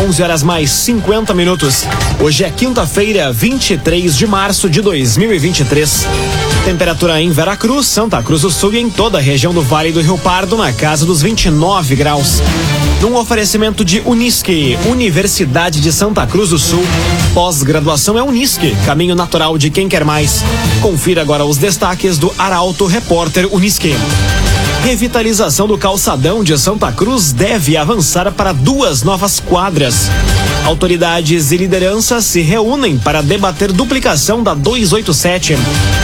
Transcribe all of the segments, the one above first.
11 horas mais 50 minutos. Hoje é quinta-feira, 23 de março de 2023. Temperatura em Veracruz, Santa Cruz do Sul e em toda a região do Vale do Rio Pardo na casa dos 29 graus. Num oferecimento de Unisque, Universidade de Santa Cruz do Sul. Pós-graduação é Unisque, caminho natural de quem quer mais. Confira agora os destaques do Arauto Repórter Unisque. Revitalização do calçadão de Santa Cruz deve avançar para duas novas quadras. Autoridades e lideranças se reúnem para debater duplicação da 287.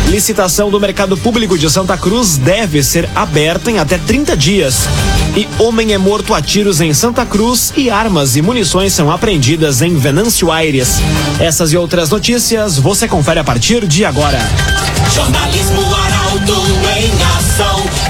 Licitação do mercado público de Santa Cruz deve ser aberta em até 30 dias. E homem é morto a tiros em Santa Cruz e armas e munições são apreendidas em Venâncio Aires. Essas e outras notícias você confere a partir de agora. Jornalismo.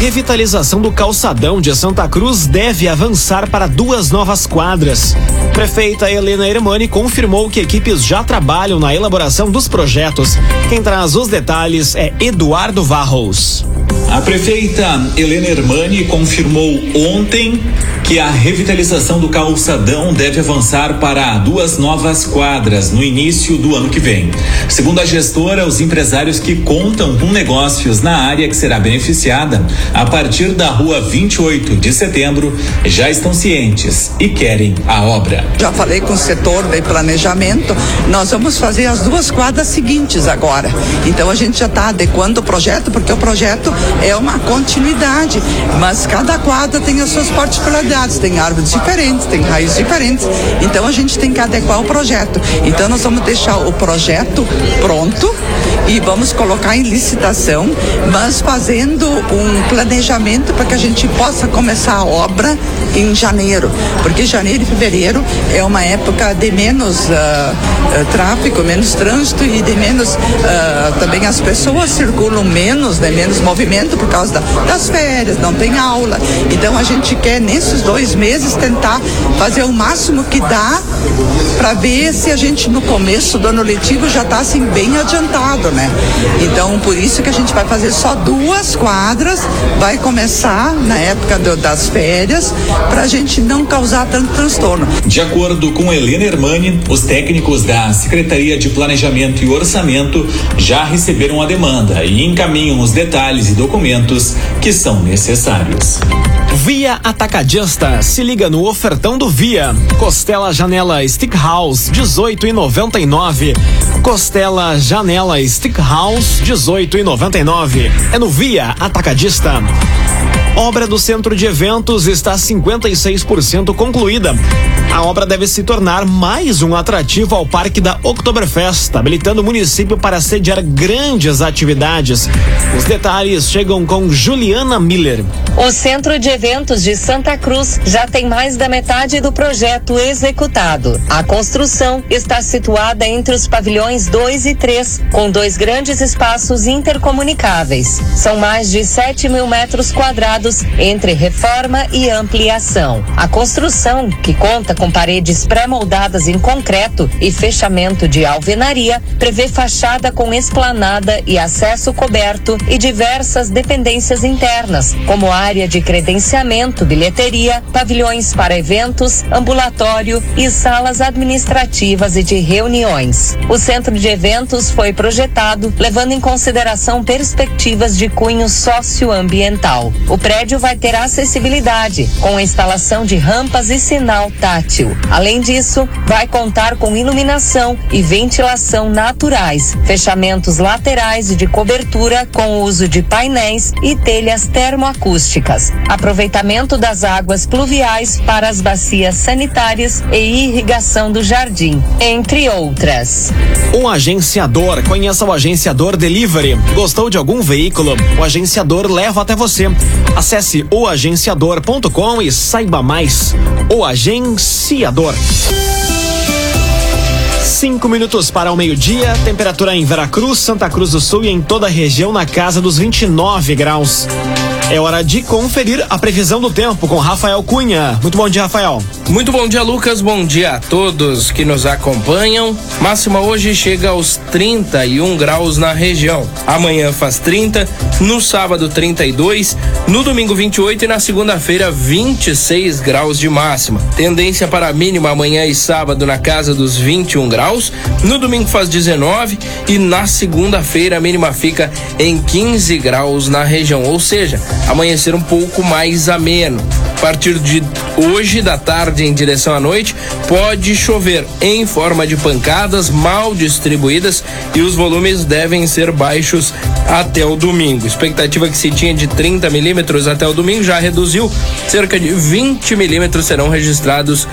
Revitalização do calçadão de Santa Cruz deve avançar para duas novas quadras. Prefeita Helena Hermani confirmou que equipes já trabalham na elaboração dos projetos. Quem traz os detalhes é Eduardo Varros. A prefeita Helena Hermani confirmou ontem que a revitalização do calçadão deve avançar para duas novas quadras no início do ano que vem. Segundo a gestora, os empresários que contam com negócios na área que será beneficiada a partir da rua 28 de setembro já estão cientes e querem a obra. Já falei com o setor de planejamento, nós vamos fazer as duas quadras seguintes agora. Então a gente já está adequando o projeto, porque o projeto é uma continuidade, mas cada quadra tem as suas particularidades, tem árvores diferentes, tem raízes diferentes, então a gente tem que adequar o projeto. Então nós vamos deixar o projeto pronto e vamos colocar em licitação, mas fazendo um planejamento para que a gente possa começar a obra em janeiro, porque janeiro e fevereiro é uma época de menos uh, uh, tráfego, menos trânsito e de menos uh, também as pessoas circulam menos, né, menos movimento por causa da, das férias, não tem aula. Então a gente quer nesses dois meses tentar fazer o máximo que dá para ver se a gente no começo do ano letivo já está assim bem adiantado, né? Então por isso que a gente vai fazer só duas quadras, vai começar na época do, das férias para a gente não causar tanto transtorno. De acordo com Helena Hermani, os técnicos da Secretaria de Planejamento e Orçamento já receberam a demanda e encaminham os detalhes e documentos que são necessários. Via Atacadista, se liga no ofertão do Via. Costela Janela Stick House 18 e 99. Costela Janela Stick House 18 e 99. É no Via Atacadista. Obra do centro de eventos está 56% concluída. A obra deve se tornar mais um atrativo ao Parque da Oktoberfest, habilitando o município para sediar grandes atividades. Os detalhes chegam com Juliana Miller. O Centro de Eventos de Santa Cruz já tem mais da metade do projeto executado. A construção está situada entre os pavilhões 2 e 3, com dois grandes espaços intercomunicáveis. São mais de 7 mil metros quadrados entre reforma e ampliação. A construção, que conta com paredes pré-moldadas em concreto e fechamento de alvenaria, prevê fachada com esplanada e acesso coberto e diversas dependências internas, como área de credenciamento, bilheteria, pavilhões para eventos, ambulatório e salas administrativas e de reuniões. O centro de eventos foi projetado levando em consideração perspectivas de cunho socioambiental. O prédio vai ter acessibilidade, com a instalação de rampas e sinal tátil. Além disso, vai contar com iluminação e ventilação naturais, fechamentos laterais e de cobertura com uso de painéis e telhas termoacústicas, aproveitamento das águas pluviais para as bacias sanitárias e irrigação do jardim, entre outras. Um agenciador, conheça o agenciador Delivery. Gostou de algum veículo? O agenciador leva até você. Acesse oagenciador.com e saiba mais. O Agenciador. Cinco minutos para o meio-dia, temperatura em Veracruz, Santa Cruz do Sul e em toda a região na casa dos 29 graus. É hora de conferir a previsão do tempo com Rafael Cunha. Muito bom dia, Rafael. Muito bom dia, Lucas. Bom dia a todos que nos acompanham. Máxima hoje chega aos 31 graus na região. Amanhã faz 30, no sábado 32, no domingo 28 e na segunda-feira 26 graus de máxima. Tendência para a mínima amanhã e sábado na casa dos 21 graus. No domingo faz 19 e na segunda-feira a mínima fica em 15 graus na região, ou seja, amanhecer um pouco mais ameno. A partir de hoje da tarde em direção à noite, pode chover em forma de pancadas mal distribuídas e os volumes devem ser baixos até o domingo. Expectativa que se tinha de 30 milímetros até o domingo já reduziu, cerca de 20 milímetros serão registrados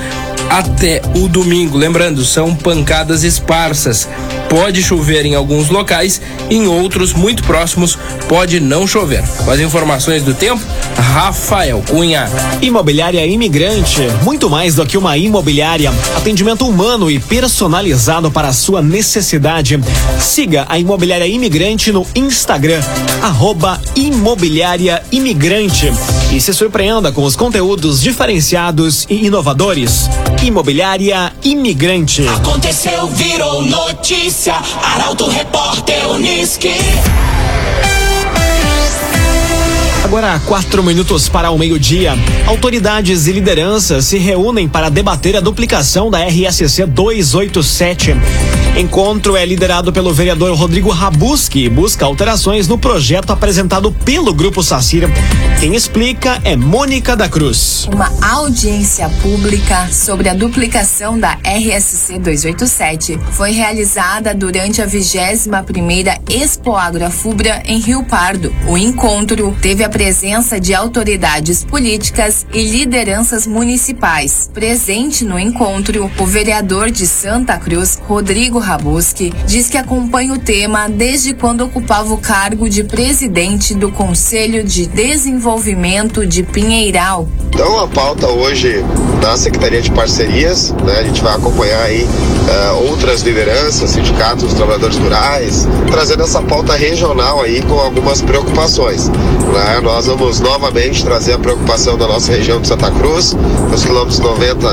até o domingo. Lembrando, são pancadas esparsas. Pode chover em alguns locais, em outros muito próximos pode não chover. Com as informações do tempo, Rafael Cunha. Imobiliária Imigrante, muito mais do que uma imobiliária. Atendimento humano e personalizado para a sua necessidade. Siga a Imobiliária Imigrante no Instagram, arroba Imobiliária Imigrante. E se surpreenda com os conteúdos diferenciados e inovadores. Imobiliária Imigrante. Aconteceu, virou notícia. Arauto Repórter Uniski. Agora, quatro minutos para o meio-dia. Autoridades e lideranças se reúnem para debater a duplicação da RSC 287. Encontro é liderado pelo vereador Rodrigo Rabuski e busca alterações no projeto apresentado pelo Grupo Sacira. Quem explica é Mônica da Cruz. Uma audiência pública sobre a duplicação da RSC 287 foi realizada durante a 21 primeira Expo Agrofubra em Rio Pardo. O encontro teve a presença de autoridades políticas e lideranças municipais. Presente no encontro, o vereador de Santa Cruz, Rodrigo Rabuski, diz que acompanha o tema desde quando ocupava o cargo de presidente do Conselho de Desenvolvimento de Pinheiral. Então a pauta hoje na Secretaria de Parcerias, né, a gente vai acompanhar aí uh, outras lideranças, sindicatos, trabalhadores rurais, trazendo essa pauta regional aí com algumas preocupações. Né? Nós vamos novamente trazer a preocupação da nossa região de Santa Cruz, nos quilômetros 90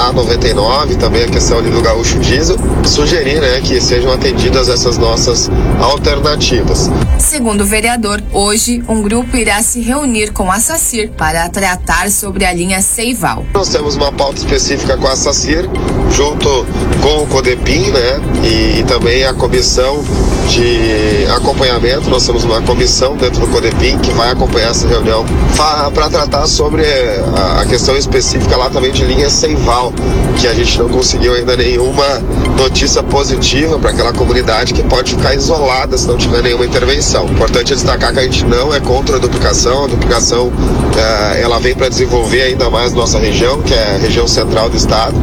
a 99, também a questão ali do gaúcho diesel, sugerir né, que sejam atendidas essas nossas alternativas. Segundo o vereador, hoje um grupo irá se reunir com a SACIR para tratar sobre a linha Seival. Nós temos uma pauta específica com a SACIR, junto com o CODEPIN, né, e, e também a comissão de acompanhamento. Nós temos uma comissão dentro do CODEPIN que vai acompanhar essa reunião para tratar sobre a, a, questão específica lá também de linha Seival, que a gente não conseguiu ainda nenhuma notícia positiva para aquela comunidade que pode ficar isolada se não tiver nenhuma intervenção. Importante destacar que a gente não é contra a duplicação, a duplicação eh, ela vem para desenvolver ainda mais nossa região, que é a região central do estado,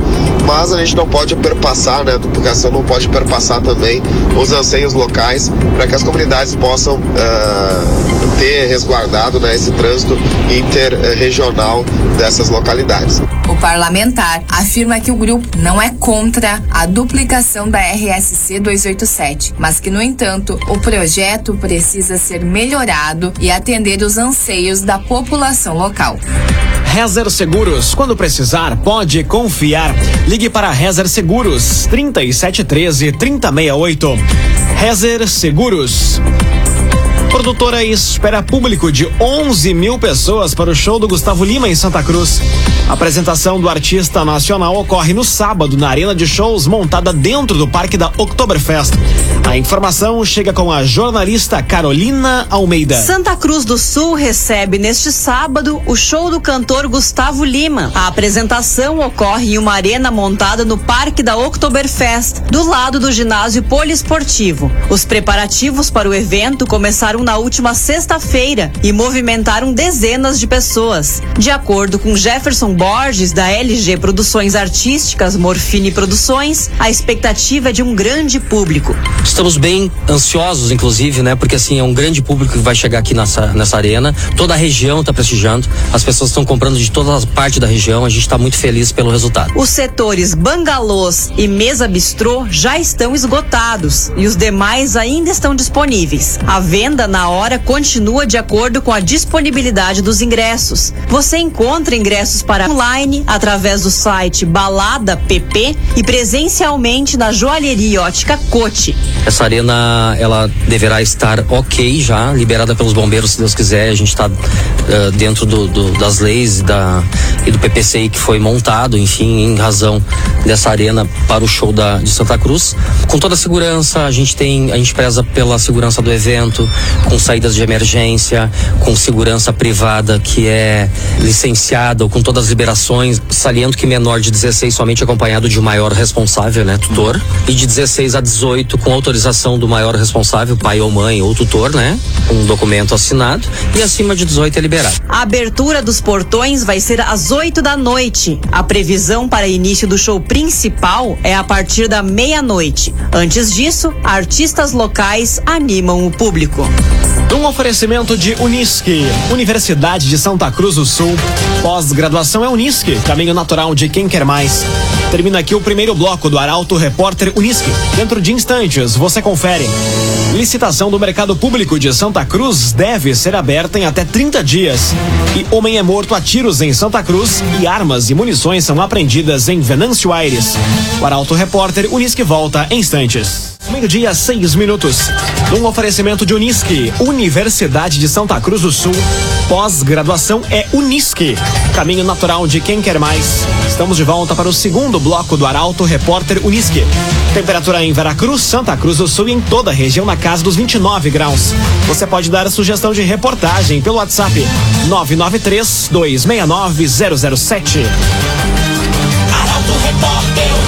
mas a gente não pode perpassar, né? A duplicação não pode perpassar também os anseios locais para que as comunidades possam uh, ter resguardado né, esse trânsito interregional dessas localidades. O parlamentar afirma que o grupo não é contra a duplicação da RSC 287, mas que, no entanto, o projeto precisa ser melhorado e atender os anseios da população local. Rezer Seguros, quando precisar, pode confiar. Ligue para Rezer Seguros, 3713 3068. Rezer Seguros. Produtora espera público de 11 mil pessoas para o show do Gustavo Lima em Santa Cruz. A apresentação do artista nacional ocorre no sábado na arena de shows montada dentro do parque da Oktoberfest. A informação chega com a jornalista Carolina Almeida. Santa Cruz do Sul recebe neste sábado o show do cantor Gustavo Lima. A apresentação ocorre em uma arena montada no parque da Oktoberfest, do lado do ginásio poliesportivo. Os preparativos para o evento começaram na última sexta-feira e movimentaram dezenas de pessoas. De acordo com Jefferson Borges, da LG Produções Artísticas, Morfine Produções, a expectativa é de um grande público. Estamos bem ansiosos, inclusive, né? Porque assim, é um grande público que vai chegar aqui nessa, nessa arena. Toda a região está prestigiando. As pessoas estão comprando de toda a parte da região. A gente está muito feliz pelo resultado. Os setores bangalôs e mesa bistrô já estão esgotados e os demais ainda estão disponíveis. A venda na hora continua de acordo com a disponibilidade dos ingressos. Você encontra ingressos para online através do site Balada PP e presencialmente na joalheria ótica Cote. Essa arena, ela deverá estar ok já, liberada pelos bombeiros, se Deus quiser. A gente está uh, dentro do, do, das leis da, e do PPCI que foi montado, enfim, em razão dessa arena para o show da, de Santa Cruz. Com toda a segurança, a gente tem, a gente preza pela segurança do evento, com saídas de emergência, com segurança privada que é licenciada, ou com todas as liberações, saliento que menor de 16 somente acompanhado de maior responsável, né, tutor, e de 16 a 18 com autorização do maior responsável, pai ou mãe ou tutor, né, um documento assinado, e acima de 18 é liberado. A abertura dos portões vai ser às 8 da noite. A previsão para início do show principal é a partir da meia-noite. Antes disso, artistas locais animam o público. Um oferecimento de Unisque, Universidade de Santa Cruz do Sul. Pós-graduação é Unisque, caminho natural de quem quer mais. Termina aqui o primeiro bloco do Arauto Repórter Unisque. Dentro de instantes, você confere. Licitação do mercado público de Santa Cruz deve ser aberta em até 30 dias. E homem é morto a tiros em Santa Cruz e armas e munições são apreendidas em Venâncio Aires. O Arauto Repórter Unisque volta em instantes. Meio-dia, seis minutos. Um oferecimento de Unisque, Universidade de Santa Cruz do Sul. Pós-graduação é Unisque, caminho natural de quem quer mais. Estamos de volta para o segundo bloco do Arauto Repórter Unisque. Temperatura em Veracruz, Santa Cruz do Sul e em toda a região na casa dos 29 graus. Você pode dar a sugestão de reportagem pelo WhatsApp 993 269 007. Arauto Repórter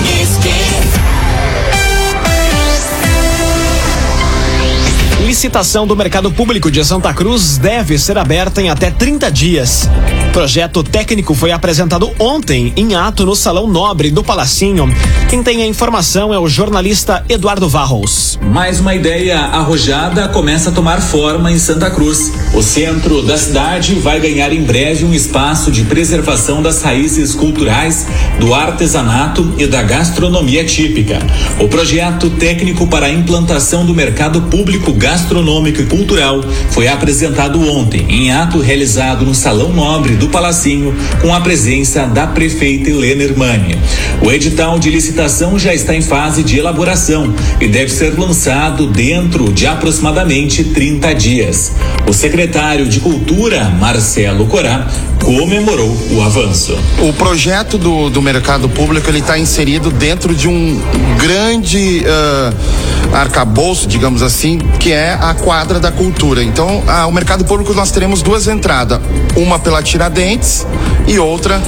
Licitação do mercado público de Santa Cruz deve ser aberta em até 30 dias. Projeto técnico foi apresentado ontem em ato no Salão Nobre do Palacinho. Quem tem a informação é o jornalista Eduardo Varros. Mais uma ideia arrojada começa a tomar forma em Santa Cruz. O centro da cidade vai ganhar em breve um espaço de preservação das raízes culturais, do artesanato e da gastronomia típica. O projeto técnico para a implantação do mercado público gastronômico e cultural foi apresentado ontem em ato realizado no Salão Nobre do Palacinho com a presença da prefeita Helena Hermani. O edital de licitação já está em fase de elaboração e deve ser lançado dentro de aproximadamente 30 dias. O secretário de Cultura, Marcelo Corá, comemorou o avanço. O projeto do, do mercado público ele está inserido dentro de um grande uh, arcabouço, digamos assim, que é a quadra da cultura. Então, o mercado público nós teremos duas entradas, uma pela Tiradentes e outra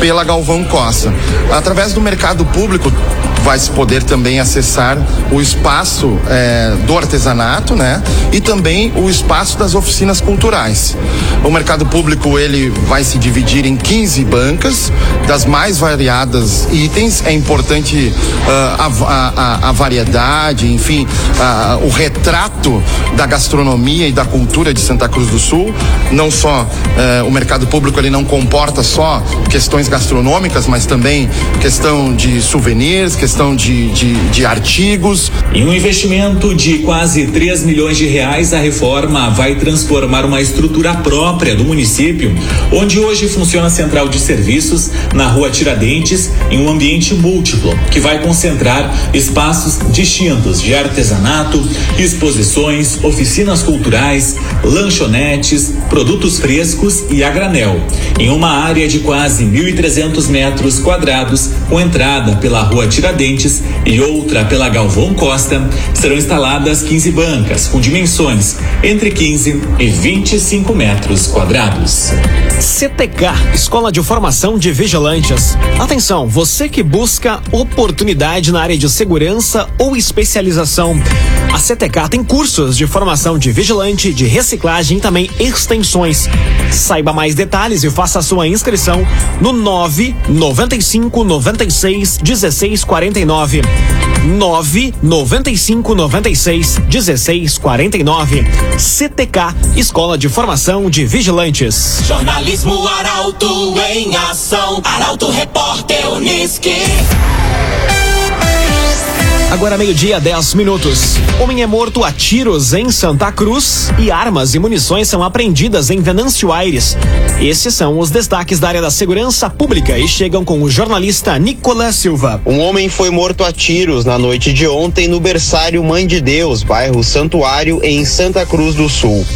pela Galvão Costa. Através do mercado público vai se poder também acessar o espaço eh, do artesanato, né? E também o espaço das oficinas culturais. O mercado público ele vai se dividir em 15 bancas das mais variadas itens. É importante uh, a, a, a, variedade, enfim, uh, o retrato da gastronomia e da cultura de Santa Cruz do Sul. Não só uh, o mercado público ele não comporta só questões gastronômicas, mas também questão de souvenirs, questão de, de, de artigos. Em um investimento de quase 3 milhões de reais, a reforma vai transformar uma estrutura própria do município, onde hoje funciona a central de serviços na rua Tiradentes, em um ambiente múltiplo, que vai concentrar espaços distintos de artesanato, exposições, oficinas culturais, lanchonetes, produtos frescos e a granel, em uma área de quase 1.300 metros quadrados, com entrada pela rua Tiradentes e outra pela Galvão Costa, serão instaladas 15 bancas com dimensões entre 15 e 25 metros quadrados. CTK, Escola de Formação de Vigilantes. Atenção, você que busca oportunidade na área de segurança ou especialização. A CTK tem cursos de formação de vigilante, de reciclagem e também extensões. Saiba mais detalhes e faça sua inscrição no 9 95 96 16 49. 9 95 96 16 49. CTK, Escola de Formação de Vigilantes. Jornalismo Arauto em ação. Arauto Repórter Uniski. Agora meio-dia, 10 minutos. Homem é morto a tiros em Santa Cruz e armas e munições são apreendidas em Venâncio Aires. Esses são os destaques da área da segurança pública e chegam com o jornalista Nicolas Silva. Um homem foi morto a tiros na noite de ontem no berçário Mãe de Deus, bairro Santuário, em Santa Cruz do Sul.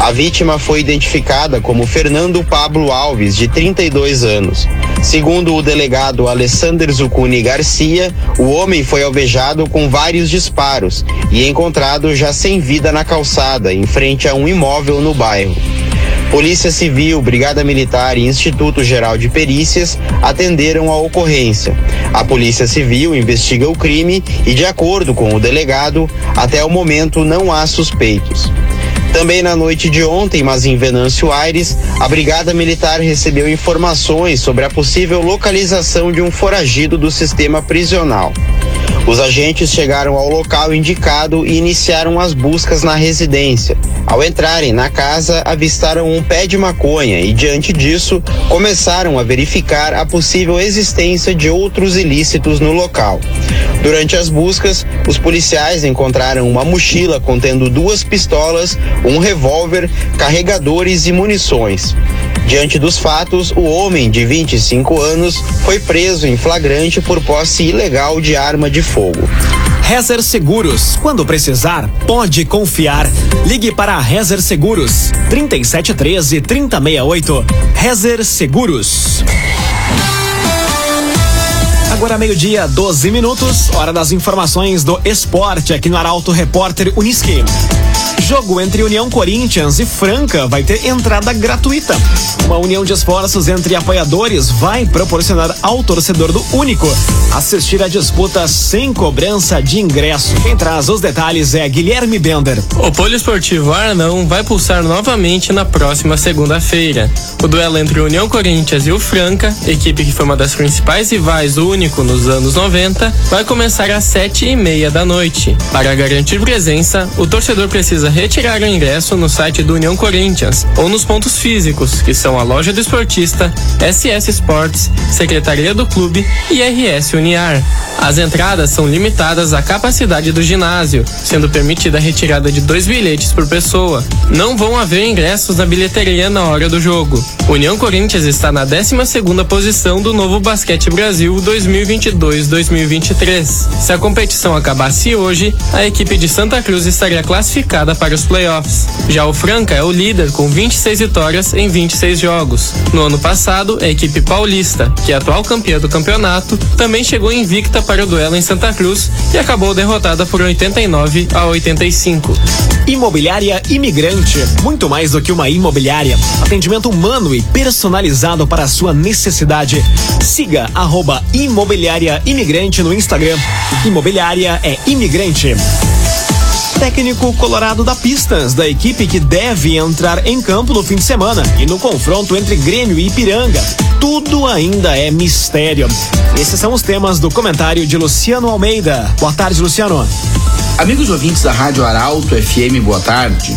A vítima foi identificada como Fernando Pablo Alves, de 32 anos. Segundo o delegado Alessander Zucuni Garcia, o homem foi alvejado com vários disparos e encontrado já sem vida na calçada, em frente a um imóvel no bairro. Polícia Civil, Brigada Militar e Instituto Geral de Perícias atenderam a ocorrência. A Polícia Civil investiga o crime e, de acordo com o delegado, até o momento não há suspeitos. Também na noite de ontem, mas em Venâncio Aires, a Brigada Militar recebeu informações sobre a possível localização de um foragido do sistema prisional. Os agentes chegaram ao local indicado e iniciaram as buscas na residência. Ao entrarem na casa, avistaram um pé de maconha e, diante disso, começaram a verificar a possível existência de outros ilícitos no local. Durante as buscas, os policiais encontraram uma mochila contendo duas pistolas, um revólver, carregadores e munições. Diante dos fatos, o homem de 25 anos foi preso em flagrante por posse ilegal de arma de fogo. Rezer Seguros. Quando precisar, pode confiar. Ligue para Rezer Seguros. 3713 3068. Rezer Seguros. Agora meio-dia, 12 minutos, hora das informações do esporte aqui no Arauto Repórter Uniski. Jogo entre União Corinthians e Franca vai ter entrada gratuita. Uma união de esforços entre apoiadores vai proporcionar ao torcedor do Único assistir a disputa sem cobrança de ingresso. Quem traz os detalhes é Guilherme Bender. O Poliesportivo Arnão vai pulsar novamente na próxima segunda-feira. O duelo entre União Corinthians e o Franca, equipe que foi uma das principais rivais do Único nos anos 90, vai começar às sete e meia da noite. Para garantir presença, o torcedor precisa retirar o ingresso no site do União Corinthians ou nos pontos físicos, que são a loja do esportista, SS Sports, Secretaria do Clube e RS Uniar. As entradas são limitadas à capacidade do ginásio, sendo permitida a retirada de dois bilhetes por pessoa. Não vão haver ingressos na bilheteria na hora do jogo. União Corinthians está na 12 segunda posição do Novo Basquete Brasil 2022-2023. Se a competição acabasse hoje, a equipe de Santa Cruz estaria classificada para os playoffs. Já o Franca é o líder com 26 vitórias em 26 jogos. No ano passado, a equipe paulista, que é atual campeã do campeonato, também chegou invicta para o duelo em Santa Cruz e acabou derrotada por 89 a 85. Imobiliária Imigrante, muito mais do que uma imobiliária. Atendimento humano e personalizado para a sua necessidade. Siga arroba Imobiliária Imigrante no Instagram. Imobiliária é imigrante técnico colorado da Pistons, da equipe que deve entrar em campo no fim de semana e no confronto entre Grêmio e Ipiranga. Tudo ainda é mistério. Esses são os temas do comentário de Luciano Almeida. Boa tarde, Luciano. Amigos ouvintes da Rádio Arauto FM, boa tarde.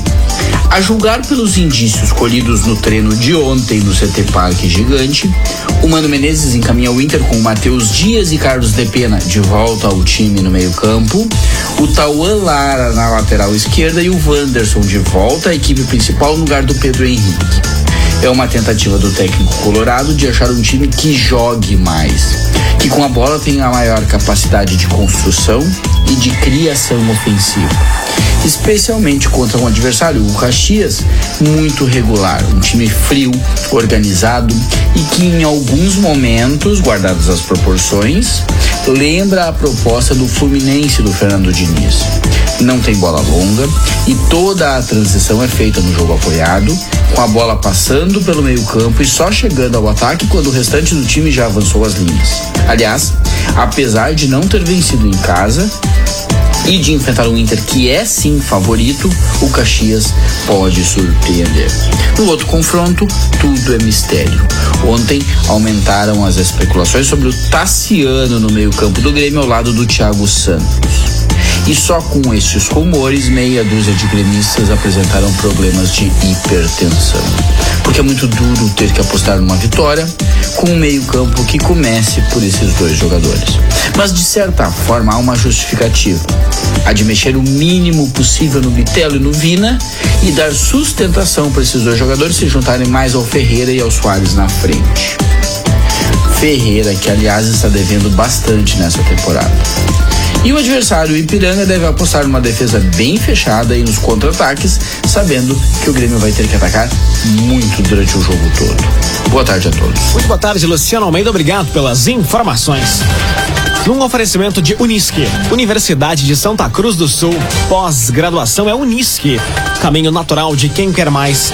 A julgar pelos indícios colhidos no treino de ontem no CT Parque Gigante, o Mano Menezes encaminha o Inter com Matheus Dias e Carlos De Pena de volta ao time no meio-campo, o Tauan Lara na lateral esquerda e o Wanderson de volta à equipe principal no lugar do Pedro Henrique. É uma tentativa do técnico colorado de achar um time que jogue mais, que com a bola tenha a maior capacidade de construção e de criação ofensiva especialmente contra um adversário, o Caxias, muito regular, um time frio, organizado e que em alguns momentos, guardadas as proporções, lembra a proposta do Fluminense do Fernando Diniz. Não tem bola longa e toda a transição é feita no jogo apoiado, com a bola passando pelo meio-campo e só chegando ao ataque quando o restante do time já avançou as linhas. Aliás, apesar de não ter vencido em casa, e de enfrentar um Inter que é sim favorito, o Caxias pode surpreender. No outro confronto, tudo é mistério. Ontem aumentaram as especulações sobre o Tassiano no meio-campo do Grêmio ao lado do Thiago Santos. E só com esses rumores, meia dúzia de gremistas apresentaram problemas de hipertensão. Porque é muito duro ter que apostar numa vitória com um meio-campo que comece por esses dois jogadores. Mas de certa forma há uma justificativa. A de mexer o mínimo possível no Bitelo e no Vina e dar sustentação para esses dois jogadores se juntarem mais ao Ferreira e ao Soares na frente. Ferreira, que aliás está devendo bastante nessa temporada. E o adversário, o Ipiranga, deve apostar numa defesa bem fechada e nos contra-ataques, sabendo que o Grêmio vai ter que atacar muito durante o jogo todo. Boa tarde a todos. Muito boa tarde, Luciano Almeida. Obrigado pelas informações. Num oferecimento de Unisque, Universidade de Santa Cruz do Sul, pós-graduação é Unisque, caminho natural de quem quer mais.